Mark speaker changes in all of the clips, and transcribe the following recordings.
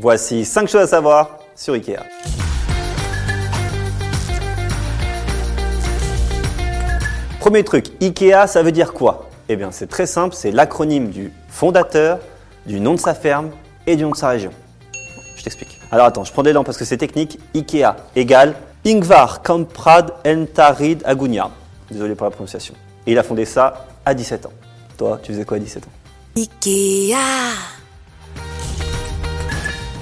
Speaker 1: Voici 5 choses à savoir sur Ikea. Premier truc, Ikea, ça veut dire quoi? Eh bien, c'est très simple, c'est l'acronyme du fondateur, du nom de sa ferme et du nom de sa région. Je t'explique. Alors attends, je prends des dents parce que c'est technique. Ikea égale Ingvar Kamprad Entarid Agunia. Désolé pour la prononciation. Et il a fondé ça à 17 ans. Toi, tu faisais quoi à 17 ans?
Speaker 2: Ikea.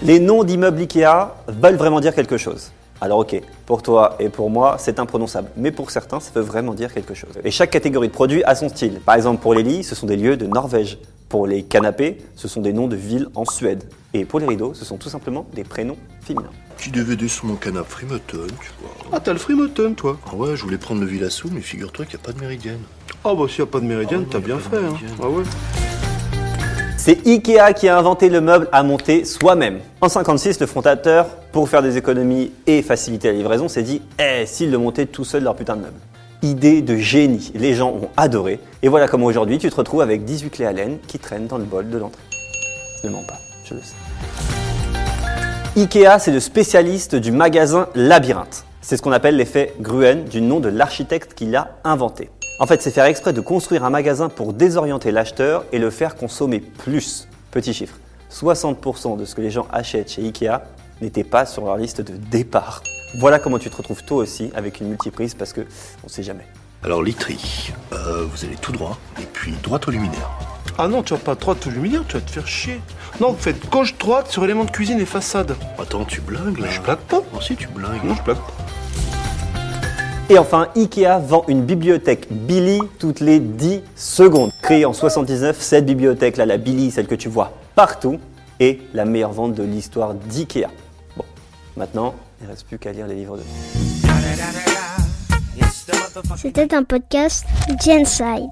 Speaker 1: Les noms d'immeubles Ikea veulent vraiment dire quelque chose. Alors ok, pour toi et pour moi, c'est imprononçable. Mais pour certains, ça veut vraiment dire quelque chose. Et chaque catégorie de produit a son style. Par exemple, pour les lits, ce sont des lieux de Norvège. Pour les canapés, ce sont des noms de villes en Suède. Et pour les rideaux, ce sont tout simplement des prénoms féminins.
Speaker 3: Petit DVD sur mon canapé Freematon, tu vois.
Speaker 4: Ah, t'as le Freematon, toi
Speaker 3: Ah ouais, je voulais prendre le Villasou, mais figure-toi qu'il n'y a pas de méridienne.
Speaker 4: Ah, bah, s'il n'y a pas de méridienne,
Speaker 3: Ah,
Speaker 4: t'as bien fait, hein. Ah ouais.
Speaker 1: C'est Ikea qui a inventé le meuble à monter soi-même. En 56, le fondateur, pour faire des économies et faciliter la livraison, s'est dit Eh, s'ils le montaient tout seul leur putain de meuble. Idée de génie, les gens ont adoré. Et voilà comment aujourd'hui tu te retrouves avec 18 clés laine qui traînent dans le bol de l'entrée. Ne mens pas, je le sais. Ikea, c'est le spécialiste du magasin labyrinthe. C'est ce qu'on appelle l'effet Gruen, du nom de l'architecte qui l'a inventé. En fait, c'est faire exprès de construire un magasin pour désorienter l'acheteur et le faire consommer plus. Petit chiffre, 60% de ce que les gens achètent chez Ikea n'était pas sur leur liste de départ. Voilà comment tu te retrouves toi aussi avec une multiprise parce que on sait jamais.
Speaker 3: Alors, literie, euh, vous allez tout droit, et puis droite au luminaire.
Speaker 4: Ah non, tu vas pas droite au luminaire, tu vas te faire chier. Non, faites gauche droite sur éléments de cuisine et façade.
Speaker 3: Attends, tu blagues là
Speaker 4: Je blague pas.
Speaker 3: Oh si, tu blagues.
Speaker 4: Non, je blague pas.
Speaker 1: Et enfin, Ikea vend une bibliothèque Billy toutes les 10 secondes. Créée en 79, cette bibliothèque-là, la Billy, celle que tu vois partout, est la meilleure vente de l'histoire d'Ikea. Bon, maintenant, il ne reste plus qu'à lire les livres de...
Speaker 5: C'était un podcast Genside.